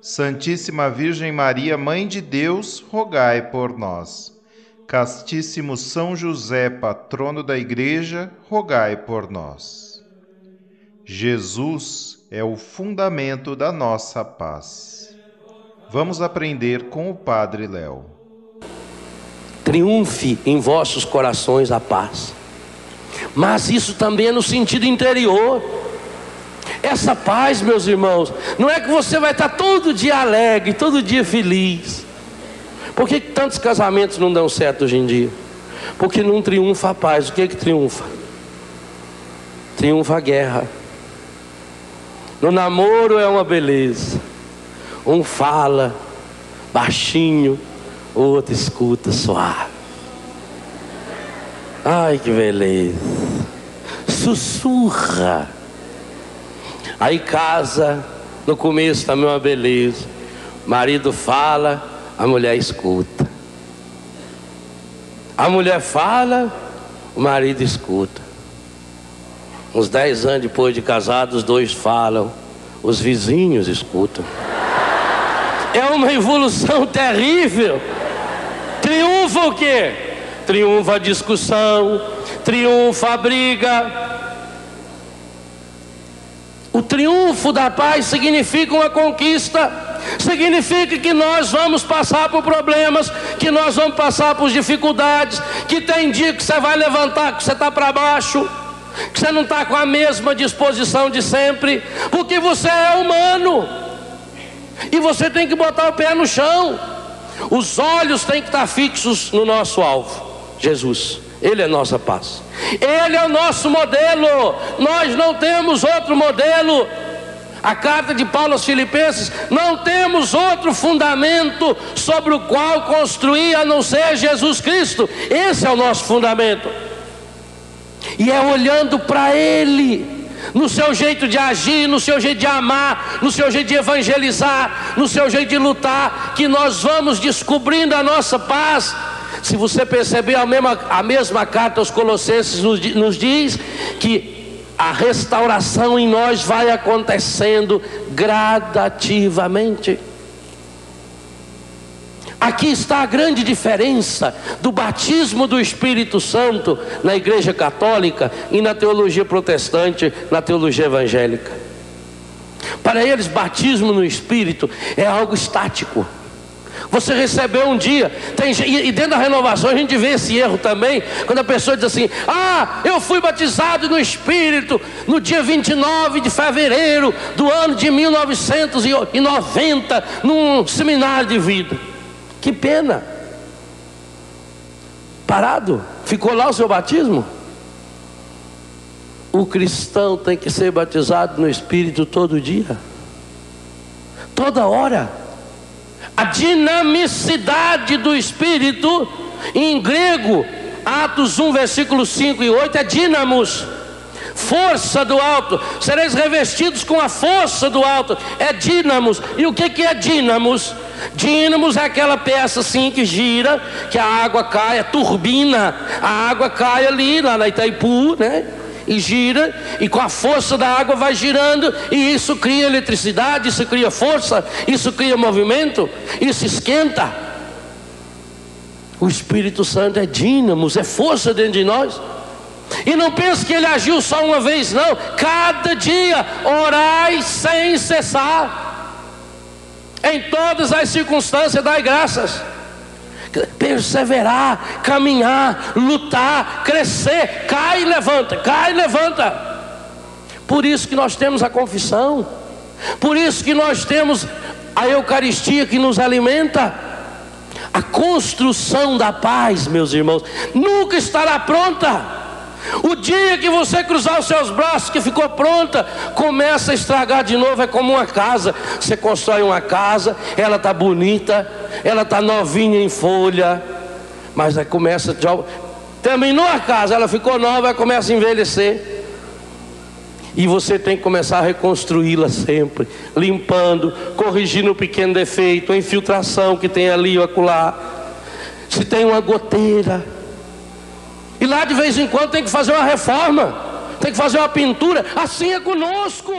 Santíssima Virgem Maria, Mãe de Deus, rogai por nós. Castíssimo São José, patrono da Igreja, rogai por nós. Jesus é o fundamento da nossa paz. Vamos aprender com o Padre Léo. Triunfe em vossos corações a paz. Mas isso também é no sentido interior. Essa paz, meus irmãos, não é que você vai estar todo dia alegre, todo dia feliz. Por que tantos casamentos não dão certo hoje em dia? Porque não triunfa a paz. O que é que triunfa? Triunfa a guerra. No namoro é uma beleza. Um fala baixinho, o outro escuta suave. Ai que beleza. Sussurra Aí casa, no começo também uma beleza. marido fala, a mulher escuta. A mulher fala, o marido escuta. Uns dez anos depois de casados, os dois falam, os vizinhos escutam. É uma evolução terrível. Triunfa o quê? Triunfa a discussão, triunfa a briga, o triunfo da paz significa uma conquista, significa que nós vamos passar por problemas, que nós vamos passar por dificuldades, que tem dia que você vai levantar, que você está para baixo, que você não está com a mesma disposição de sempre, porque você é humano, e você tem que botar o pé no chão, os olhos têm que estar fixos no nosso alvo, Jesus. Ele é nossa paz. Ele é o nosso modelo. Nós não temos outro modelo. A carta de Paulo aos Filipenses, não temos outro fundamento sobre o qual construir a não ser Jesus Cristo. Esse é o nosso fundamento. E é olhando para Ele, no seu jeito de agir, no seu jeito de amar, no seu jeito de evangelizar, no seu jeito de lutar, que nós vamos descobrindo a nossa paz se você perceber, a mesma, a mesma carta aos Colossenses nos, nos diz que a restauração em nós vai acontecendo gradativamente. Aqui está a grande diferença do batismo do Espírito Santo na Igreja Católica e na teologia protestante, na teologia evangélica. Para eles, batismo no Espírito é algo estático. Você recebeu um dia, tem, e dentro da renovação a gente vê esse erro também, quando a pessoa diz assim: Ah, eu fui batizado no Espírito no dia 29 de fevereiro do ano de 1990, num seminário de vida. Que pena, parado, ficou lá o seu batismo? O cristão tem que ser batizado no Espírito todo dia, toda hora a dinamicidade do Espírito, em grego, Atos 1, versículo 5 e 8, é dinamos, força do alto, sereis revestidos com a força do alto, é dínamos, e o que, que é dínamos? Dínamos é aquela peça assim que gira, que a água cai, a turbina, a água cai ali, lá na Itaipu, né? E gira, e com a força da água vai girando, e isso cria eletricidade, isso cria força, isso cria movimento, isso esquenta. O Espírito Santo é dínamos, é força dentro de nós. E não pense que ele agiu só uma vez, não. Cada dia orai sem cessar. Em todas as circunstâncias, dai graças. Perseverar, caminhar, lutar, crescer, cai e levanta, cai e levanta. Por isso que nós temos a confissão, por isso que nós temos a Eucaristia que nos alimenta. A construção da paz, meus irmãos, nunca estará pronta. O dia que você cruzar os seus braços, que ficou pronta, começa a estragar de novo. É como uma casa. Você constrói uma casa, ela está bonita, ela está novinha em folha, mas aí começa. Terminou a casa, ela ficou nova, começa a envelhecer. E você tem que começar a reconstruí-la sempre, limpando, corrigindo o pequeno defeito, a infiltração que tem ali ou acolá. Se tem uma goteira, e lá de vez em quando tem que fazer uma reforma, tem que fazer uma pintura. Assim é conosco.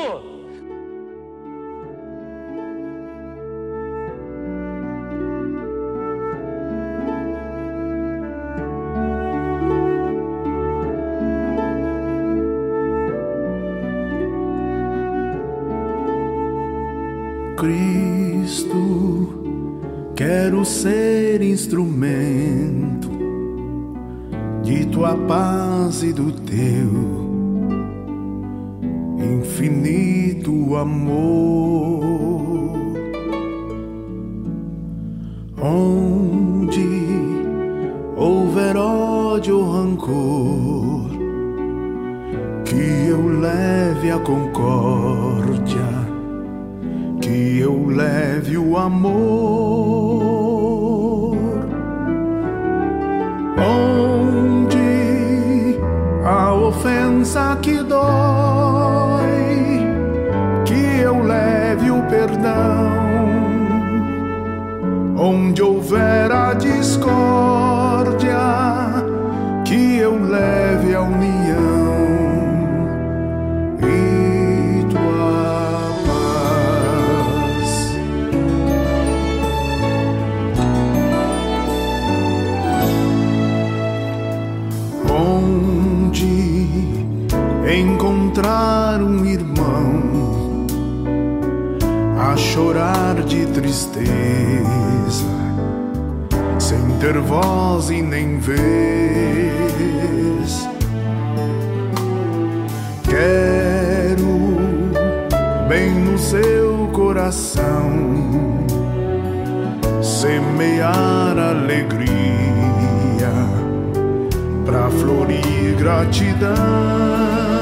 Cristo, quero ser instrumento de tua paz e do teu infinito amor. Onde houver ódio ou rancor, que eu leve a concórdia, que eu leve o amor. Ofensa que dói, que eu leve o perdão. Onde houver a discórdia, de tristeza, sem ter voz e nem vez. Quero bem no seu coração semear alegria para florir gratidão.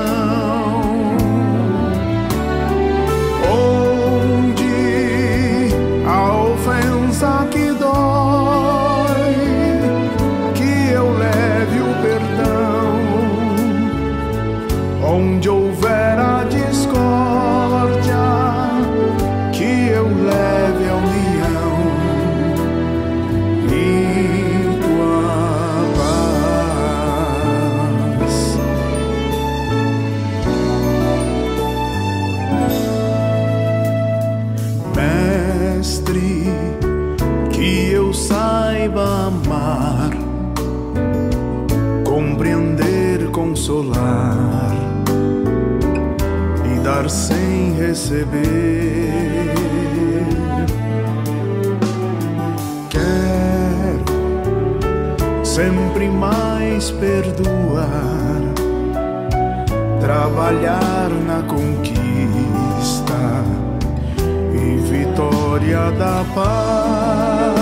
Receber. Quero sempre mais perdoar, trabalhar na conquista e vitória da paz.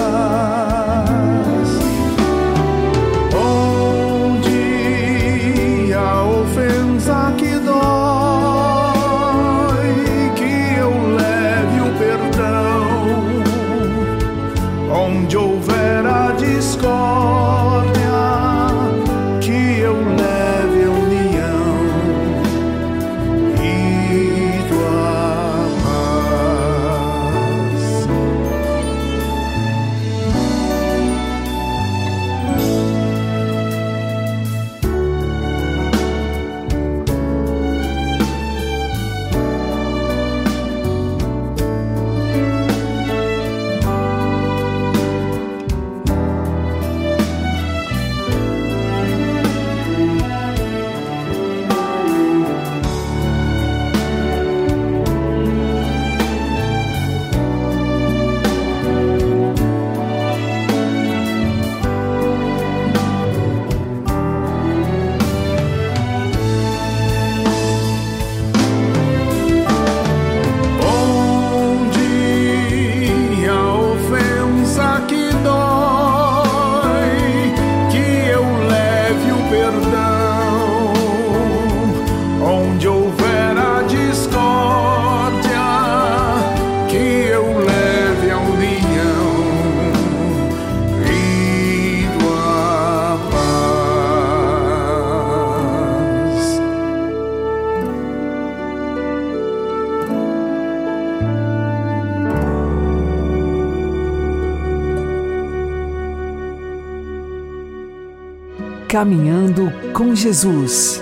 Caminhando com Jesus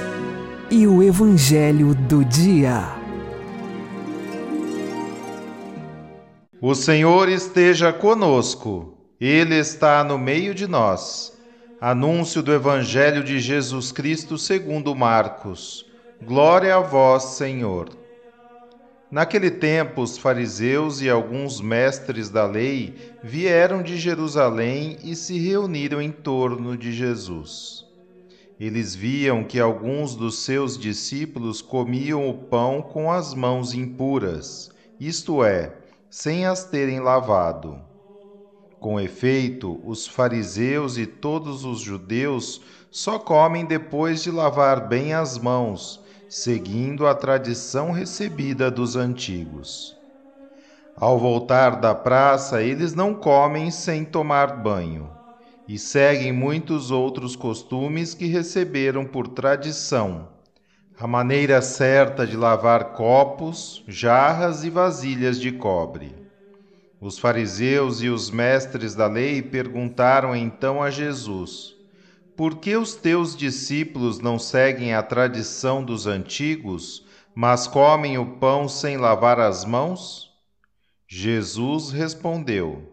e o Evangelho do Dia. O Senhor esteja conosco, Ele está no meio de nós. Anúncio do Evangelho de Jesus Cristo segundo Marcos. Glória a vós, Senhor. Naquele tempo, os fariseus e alguns mestres da lei vieram de Jerusalém e se reuniram em torno de Jesus. Eles viam que alguns dos seus discípulos comiam o pão com as mãos impuras, isto é, sem as terem lavado. Com efeito, os fariseus e todos os judeus só comem depois de lavar bem as mãos seguindo a tradição recebida dos antigos. Ao voltar da praça, eles não comem sem tomar banho e seguem muitos outros costumes que receberam por tradição. A maneira certa de lavar copos, jarras e vasilhas de cobre. Os fariseus e os mestres da lei perguntaram então a Jesus: por que os teus discípulos não seguem a tradição dos antigos, mas comem o pão sem lavar as mãos? Jesus respondeu: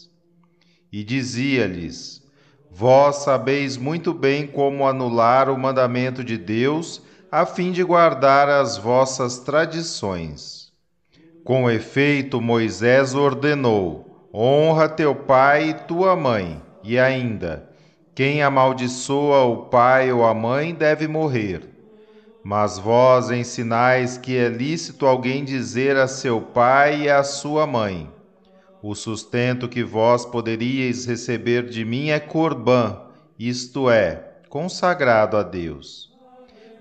E dizia-lhes: Vós sabeis muito bem como anular o mandamento de Deus, a fim de guardar as vossas tradições. Com efeito, Moisés ordenou: Honra teu pai e tua mãe, e ainda, quem amaldiçoa o pai ou a mãe deve morrer. Mas vós ensinais que é lícito alguém dizer a seu pai e a sua mãe: O sustento que vós poderíeis receber de mim é corbã, isto é, consagrado a Deus.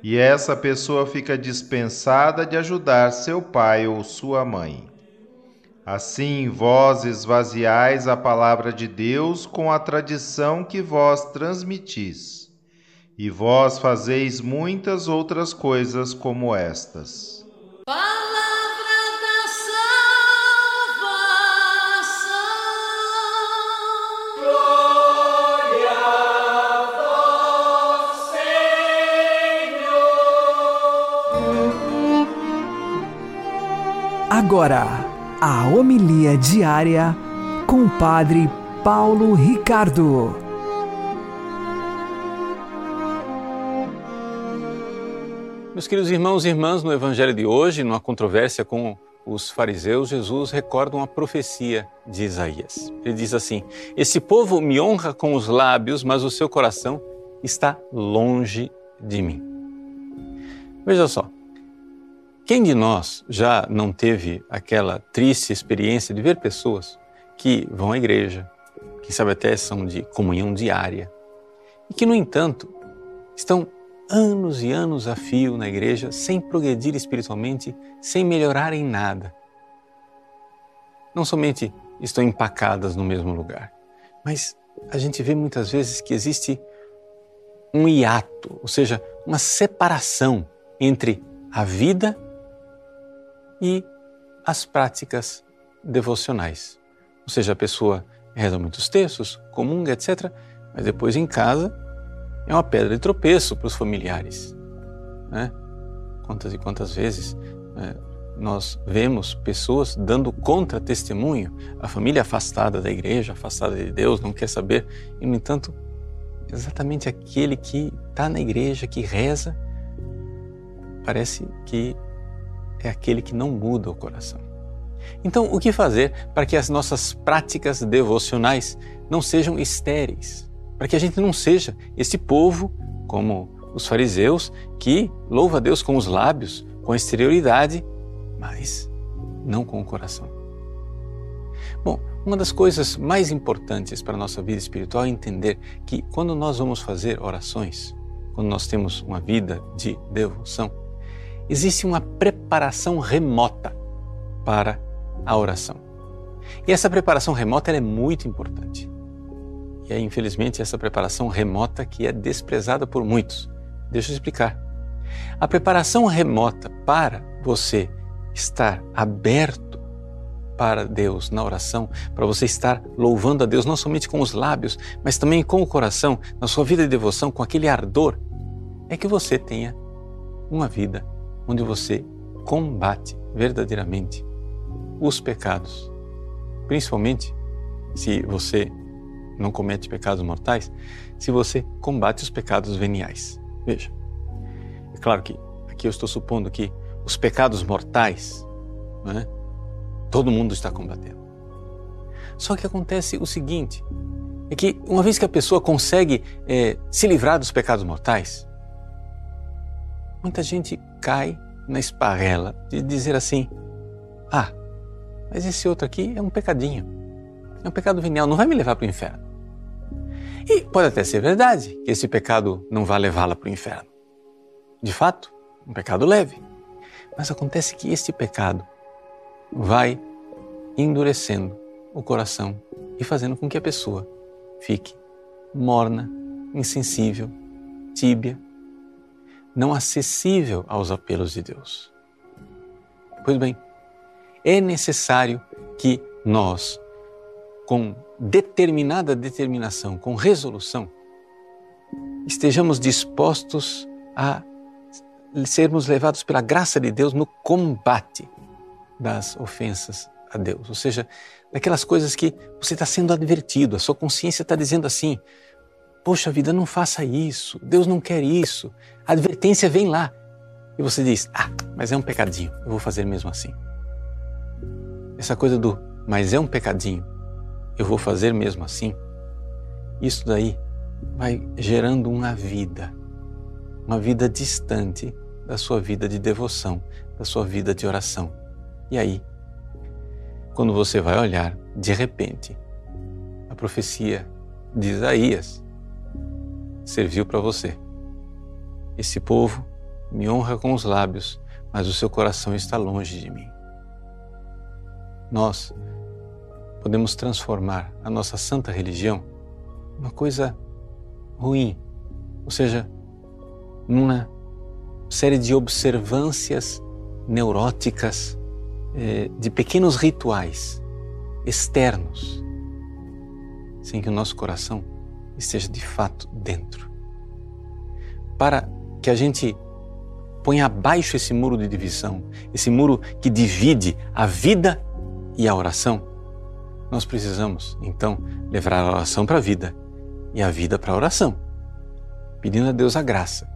E essa pessoa fica dispensada de ajudar seu pai ou sua mãe. Assim vós esvaziais a palavra de Deus com a tradição que vós transmitis. E vós fazeis muitas outras coisas como estas. Palavra Agora a homilia diária com o Padre Paulo Ricardo. Meus queridos irmãos e irmãs, no Evangelho de hoje, numa controvérsia com os fariseus, Jesus recorda uma profecia de Isaías. Ele diz assim: Esse povo me honra com os lábios, mas o seu coração está longe de mim. Veja só, quem de nós já não teve aquela triste experiência de ver pessoas que vão à igreja, que sabe até são de comunhão diária, e que, no entanto, estão anos e anos a fio na igreja sem progredir espiritualmente, sem melhorar em nada? Não somente estão empacadas no mesmo lugar, mas a gente vê muitas vezes que existe um hiato, ou seja, uma separação entre a vida e as práticas devocionais. Ou seja, a pessoa reza muitos textos, comunga, etc., mas depois em casa é uma pedra de tropeço para os familiares. Né? Quantas e quantas vezes né, nós vemos pessoas dando contra-testemunho, a família afastada da igreja, afastada de Deus, não quer saber, e no entanto, exatamente aquele que está na igreja, que reza, parece que é aquele que não muda o coração. Então, o que fazer para que as nossas práticas devocionais não sejam estéreis? Para que a gente não seja esse povo, como os fariseus, que louva a Deus com os lábios, com a exterioridade, mas não com o coração. Bom, Uma das coisas mais importantes para a nossa vida espiritual é entender que quando nós vamos fazer orações, quando nós temos uma vida de devoção, existe uma preparação remota para a oração. E essa preparação remota é muito importante. E é, infelizmente, essa preparação remota que é desprezada por muitos. Deixa eu explicar. A preparação remota para você estar aberto para Deus na oração, para você estar louvando a Deus não somente com os lábios, mas também com o coração, na sua vida de devoção, com aquele ardor, é que você tenha uma vida onde você combate verdadeiramente os pecados. Principalmente se você não comete pecados mortais, se você combate os pecados veniais. Veja, é claro que aqui eu estou supondo que os pecados mortais, né, todo mundo está combatendo. Só que acontece o seguinte: é que uma vez que a pessoa consegue é, se livrar dos pecados mortais, muita gente cai na esparrela de dizer assim: ah, mas esse outro aqui é um pecadinho, é um pecado venial, não vai me levar para o inferno. E pode até ser verdade que esse pecado não vai levá-la para o inferno. De fato, um pecado leve. Mas acontece que este pecado vai endurecendo o coração e fazendo com que a pessoa fique morna, insensível, tíbia, não acessível aos apelos de Deus. Pois bem, é necessário que nós, com determinada determinação, com resolução, estejamos dispostos a sermos levados pela graça de Deus no combate das ofensas a Deus. Ou seja, daquelas coisas que você está sendo advertido, a sua consciência está dizendo assim: Poxa vida, não faça isso, Deus não quer isso. A advertência vem lá. E você diz: Ah, mas é um pecadinho, eu vou fazer mesmo assim. Essa coisa do mas é um pecadinho, eu vou fazer mesmo assim. Isso daí vai gerando uma vida, uma vida distante da sua vida de devoção, da sua vida de oração. E aí, quando você vai olhar, de repente, a profecia de Isaías serviu para você. Esse povo me honra com os lábios, mas o seu coração está longe de mim. Nós podemos transformar a nossa santa religião numa coisa ruim, ou seja, numa série de observâncias neuróticas, eh, de pequenos rituais externos, sem que o nosso coração esteja de fato dentro. Para que a gente ponha abaixo esse muro de divisão, esse muro que divide a vida e a oração, nós precisamos então levar a oração para a vida e a vida para a oração, pedindo a Deus a graça,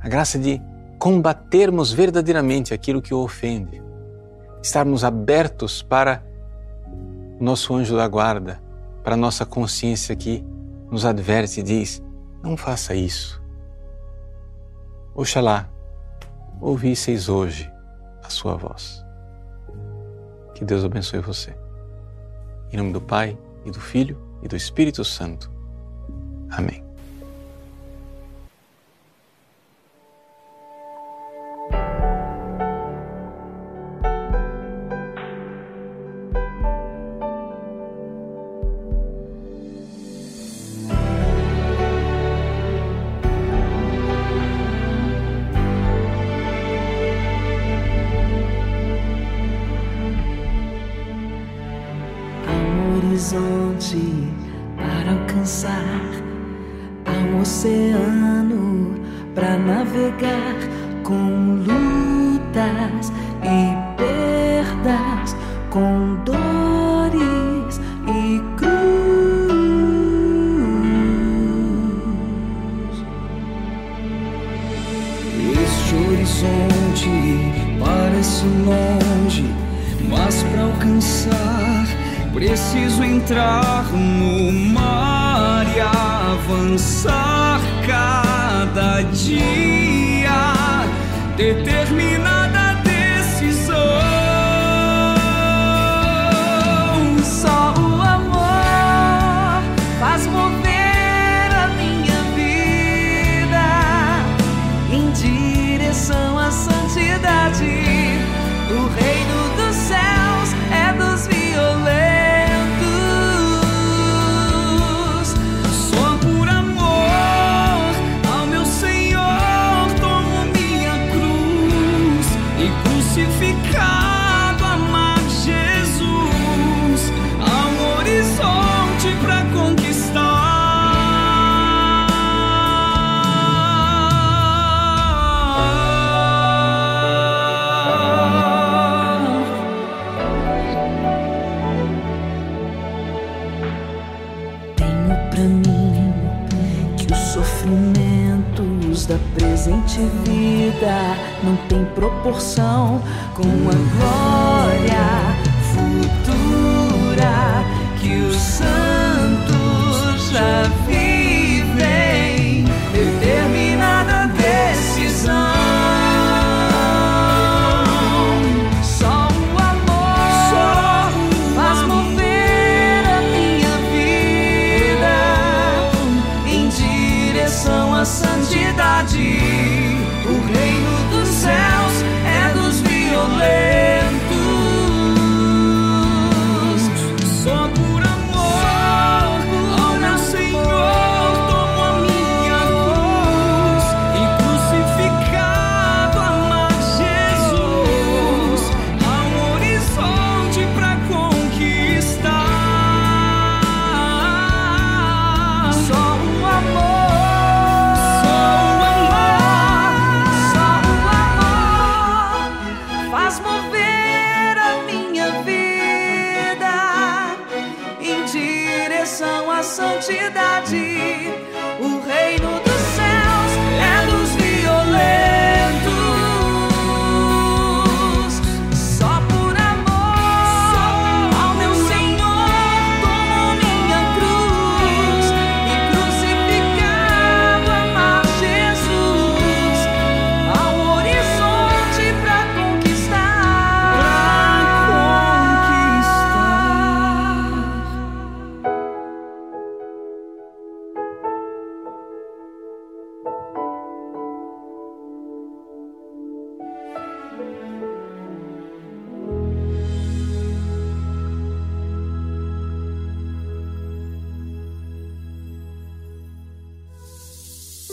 a graça de combatermos verdadeiramente aquilo que o ofende, estarmos abertos para o nosso anjo da guarda, para a nossa consciência que nos adverte e diz: não faça isso. Oxalá ouvisseis hoje a sua voz. Que Deus abençoe você. Em nome do Pai, e do Filho, e do Espírito Santo. Amém.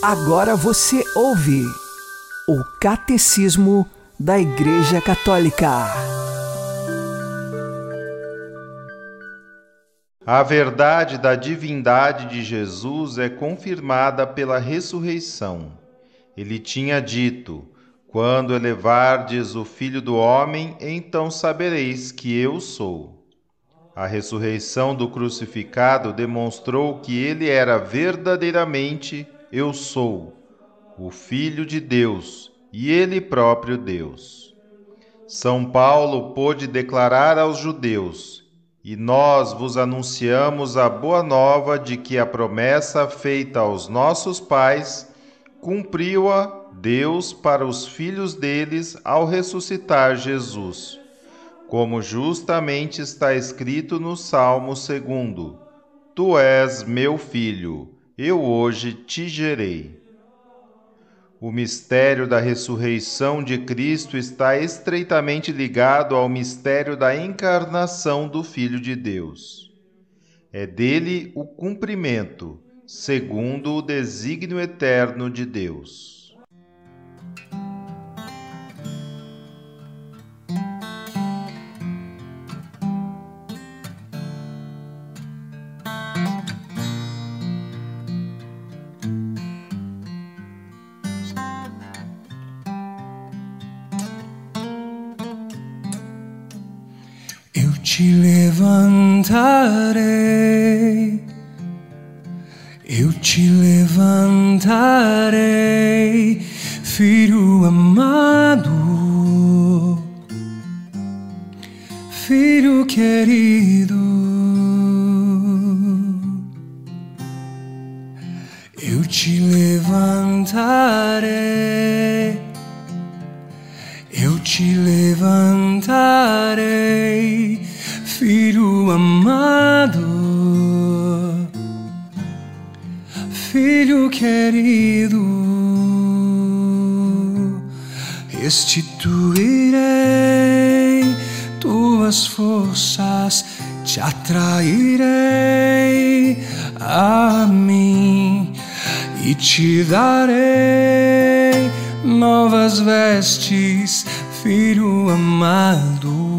Agora você ouve o Catecismo da Igreja Católica. A verdade da divindade de Jesus é confirmada pela ressurreição. Ele tinha dito: Quando elevardes o Filho do Homem, então sabereis que eu sou. A ressurreição do crucificado demonstrou que ele era verdadeiramente Eu sou, o Filho de Deus e ele próprio Deus. São Paulo pôde declarar aos judeus: E nós vos anunciamos a boa nova de que a promessa feita aos nossos pais cumpriu-a Deus para os filhos deles ao ressuscitar Jesus. Como justamente está escrito no Salmo 2: Tu és meu filho, eu hoje te gerei. O mistério da ressurreição de Cristo está estreitamente ligado ao mistério da encarnação do Filho de Deus. É dele o cumprimento, segundo o desígnio eterno de Deus. Restituirei tuas forças, te atrairei a mim e te darei novas vestes, filho amado.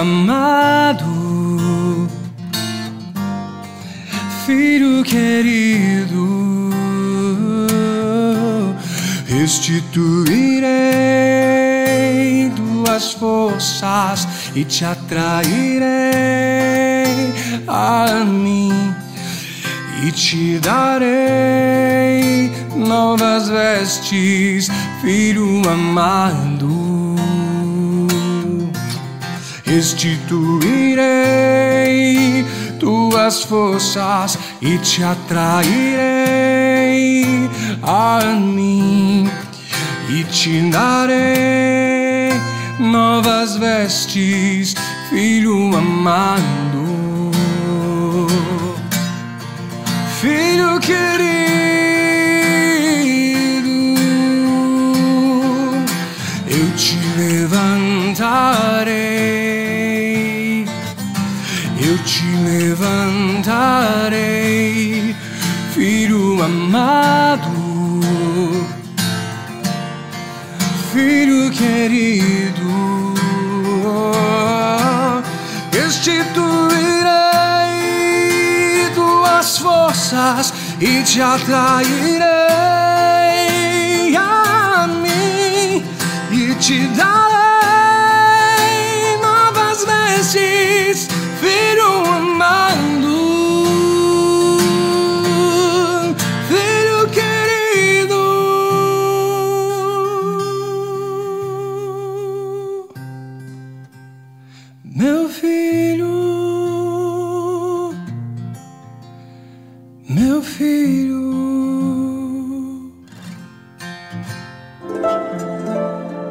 Amado, filho querido, restituirei tuas forças e te atrairei a mim e te darei novas vestes, filho amado. Restituirei tuas forças e te atrairei a mim e te darei novas vestes, filho amado. Filho querido, levantarei, filho amado, filho querido, restituirei tuas forças e te atrairei a mim e te darei novas vestes, filho amado, filho querido, meu filho, meu filho.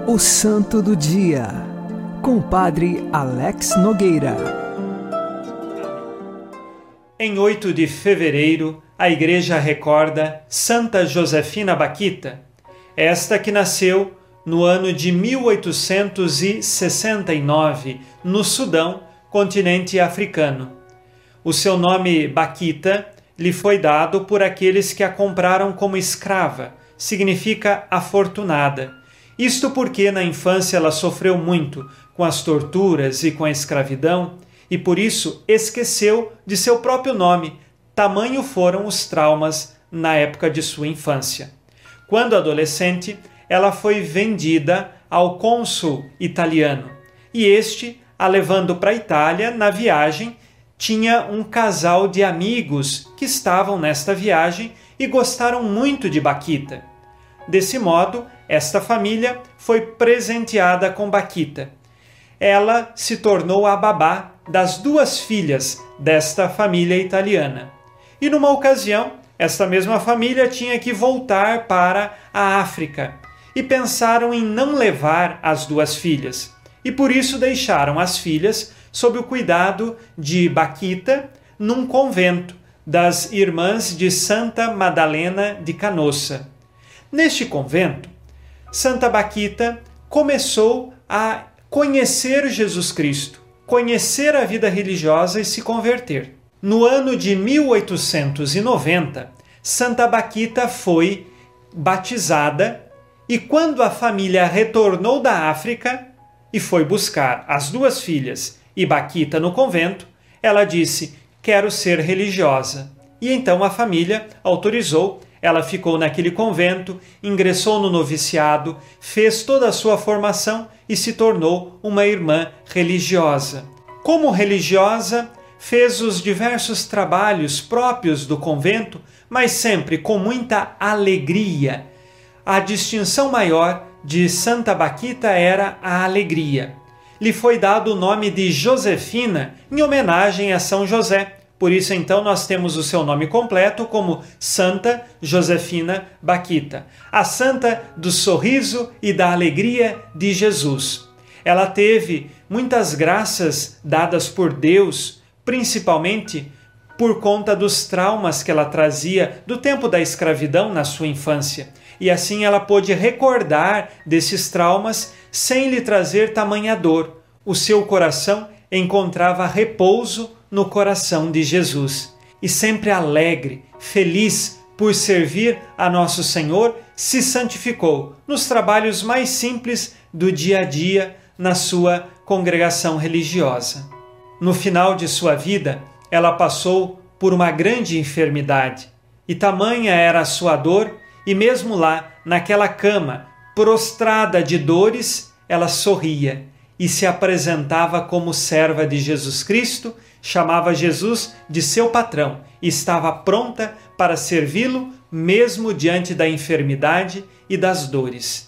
O Santo do Dia, com o Padre Alex Nogueira. Em 8 de fevereiro, a Igreja recorda Santa Josefina Baquita, esta que nasceu no ano de 1869, no Sudão, continente africano. O seu nome Baquita lhe foi dado por aqueles que a compraram como escrava, significa afortunada. Isto porque na infância ela sofreu muito com as torturas e com a escravidão e por isso esqueceu de seu próprio nome, tamanho foram os traumas na época de sua infância. Quando adolescente, ela foi vendida ao cônsul italiano e este, a levando para a Itália na viagem, tinha um casal de amigos que estavam nesta viagem e gostaram muito de Baquita. Desse modo, esta família foi presenteada com Baquita. Ela se tornou a babá das duas filhas desta família italiana. E numa ocasião, esta mesma família tinha que voltar para a África e pensaram em não levar as duas filhas. E por isso deixaram as filhas sob o cuidado de Baquita num convento das Irmãs de Santa Madalena de Canossa. Neste convento, Santa Baquita começou a conhecer Jesus Cristo, conhecer a vida religiosa e se converter. No ano de 1890, Santa Baquita foi batizada e quando a família retornou da África e foi buscar as duas filhas e Baquita no convento, ela disse: Quero ser religiosa. E então a família autorizou. Ela ficou naquele convento, ingressou no noviciado, fez toda a sua formação e se tornou uma irmã religiosa. Como religiosa, fez os diversos trabalhos próprios do convento, mas sempre com muita alegria. A distinção maior de Santa Baquita era a alegria. Lhe foi dado o nome de Josefina em homenagem a São José. Por isso, então, nós temos o seu nome completo como Santa Josefina Baquita, a santa do sorriso e da alegria de Jesus. Ela teve muitas graças dadas por Deus, principalmente por conta dos traumas que ela trazia do tempo da escravidão na sua infância. E assim ela pôde recordar desses traumas sem lhe trazer tamanha dor. O seu coração encontrava repouso no coração de Jesus e sempre alegre, feliz por servir a nosso Senhor, se santificou nos trabalhos mais simples do dia a dia na sua congregação religiosa. No final de sua vida, ela passou por uma grande enfermidade, e tamanha era a sua dor, e mesmo lá, naquela cama, prostrada de dores, ela sorria e se apresentava como serva de Jesus Cristo, chamava Jesus de seu patrão e estava pronta para servi-lo mesmo diante da enfermidade e das dores.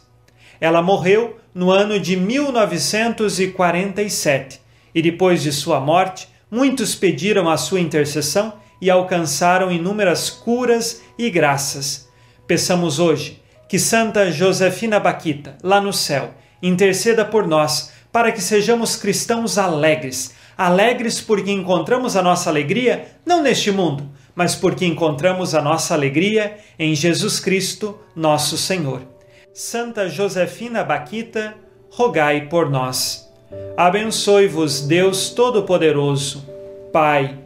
Ela morreu no ano de 1947 e depois de sua morte, muitos pediram a sua intercessão e alcançaram inúmeras curas e graças. Peçamos hoje que Santa Josefina Baquita, lá no céu, interceda por nós para que sejamos cristãos alegres. Alegres porque encontramos a nossa alegria não neste mundo, mas porque encontramos a nossa alegria em Jesus Cristo, nosso Senhor. Santa Josefina Baquita, rogai por nós. Abençoe-vos Deus Todo-Poderoso, Pai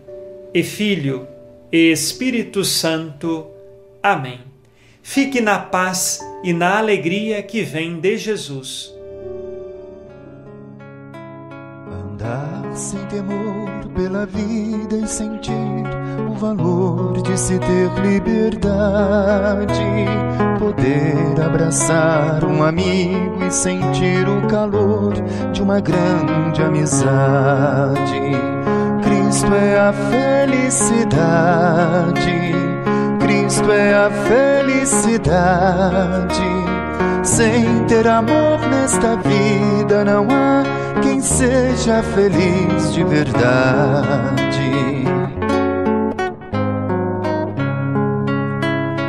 e Filho e Espírito Santo. Amém. Fique na paz e na alegria que vem de Jesus. Sem temor pela vida e sentir o valor de se ter liberdade. Poder abraçar um amigo e sentir o calor de uma grande amizade. Cristo é a felicidade. Cristo é a felicidade. Sem ter amor nesta vida não há quem seja feliz de verdade.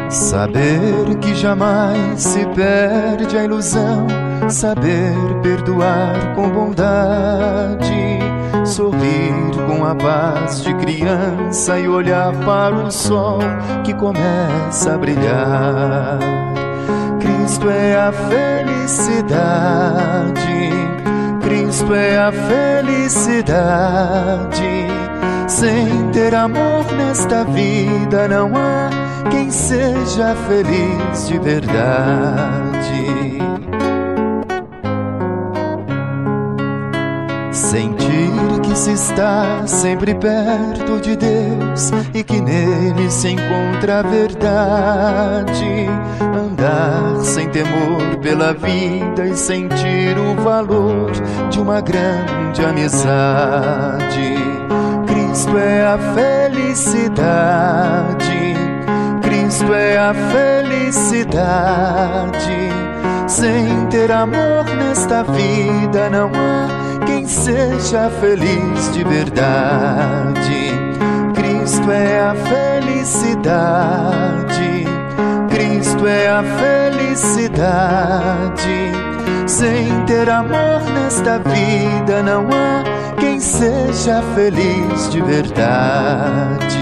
Saber que jamais se perde a ilusão, saber perdoar com bondade, sorrir com a paz de criança e olhar para o sol que começa a brilhar. Cristo é a felicidade. Cristo é a felicidade. Sem ter amor nesta vida não há quem seja feliz de verdade. Sentir que se está sempre perto de Deus e que nele se encontra a verdade. Andar sem temor pela vida e sentir o valor de uma grande amizade. Cristo é a felicidade. Cristo é a felicidade. Sem ter amor nesta vida não há quem seja feliz de verdade. Cristo é a felicidade. A felicidade. Sem ter amor nesta vida não há quem seja feliz de verdade.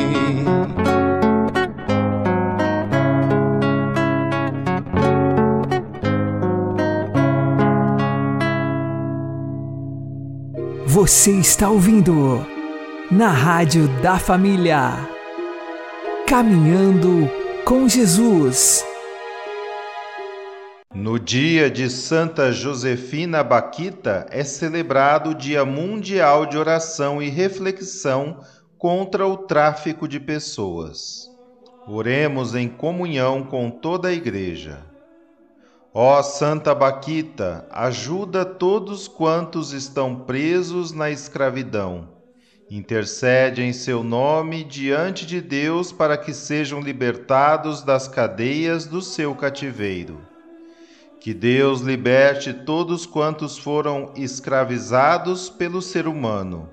Você está ouvindo na Rádio da Família. Caminhando com Jesus. No dia de Santa Josefina Baquita é celebrado Dia Mundial de Oração e Reflexão contra o Tráfico de Pessoas. Oremos em comunhão com toda a Igreja. Ó Santa Baquita, ajuda todos quantos estão presos na escravidão. Intercede em seu nome diante de Deus para que sejam libertados das cadeias do seu cativeiro. Que Deus liberte todos quantos foram escravizados pelo ser humano.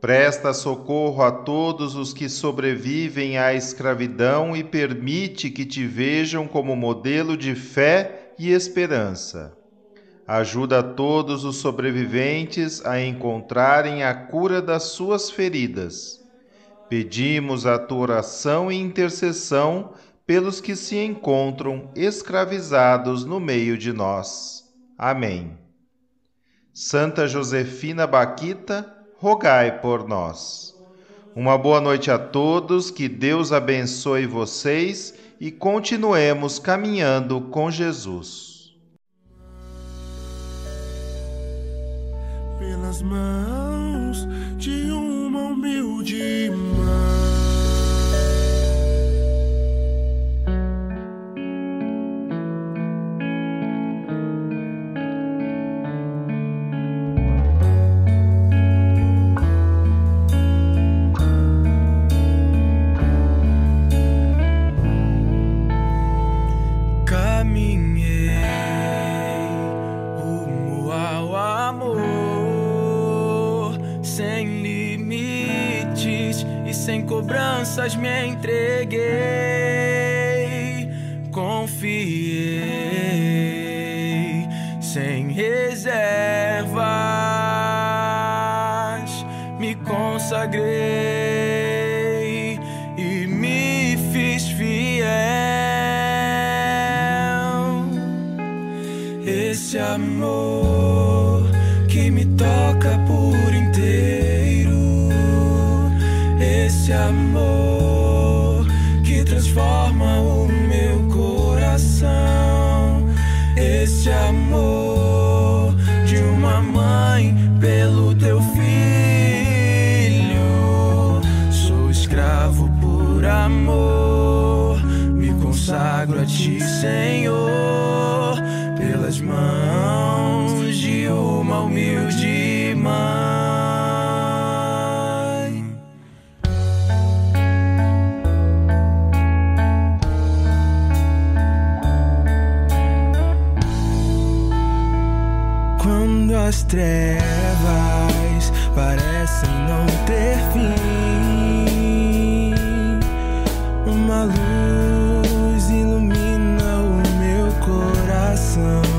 Presta socorro a todos os que sobrevivem à escravidão e permite que te vejam como modelo de fé e esperança. Ajuda todos os sobreviventes a encontrarem a cura das suas feridas. Pedimos a tua oração e intercessão pelos que se encontram escravizados no meio de nós. Amém. Santa Josefina Baquita, rogai por nós. Uma boa noite a todos, que Deus abençoe vocês e continuemos caminhando com Jesus. Pelas mãos de me entreguei, confiei sem reservas, me consagrei coração.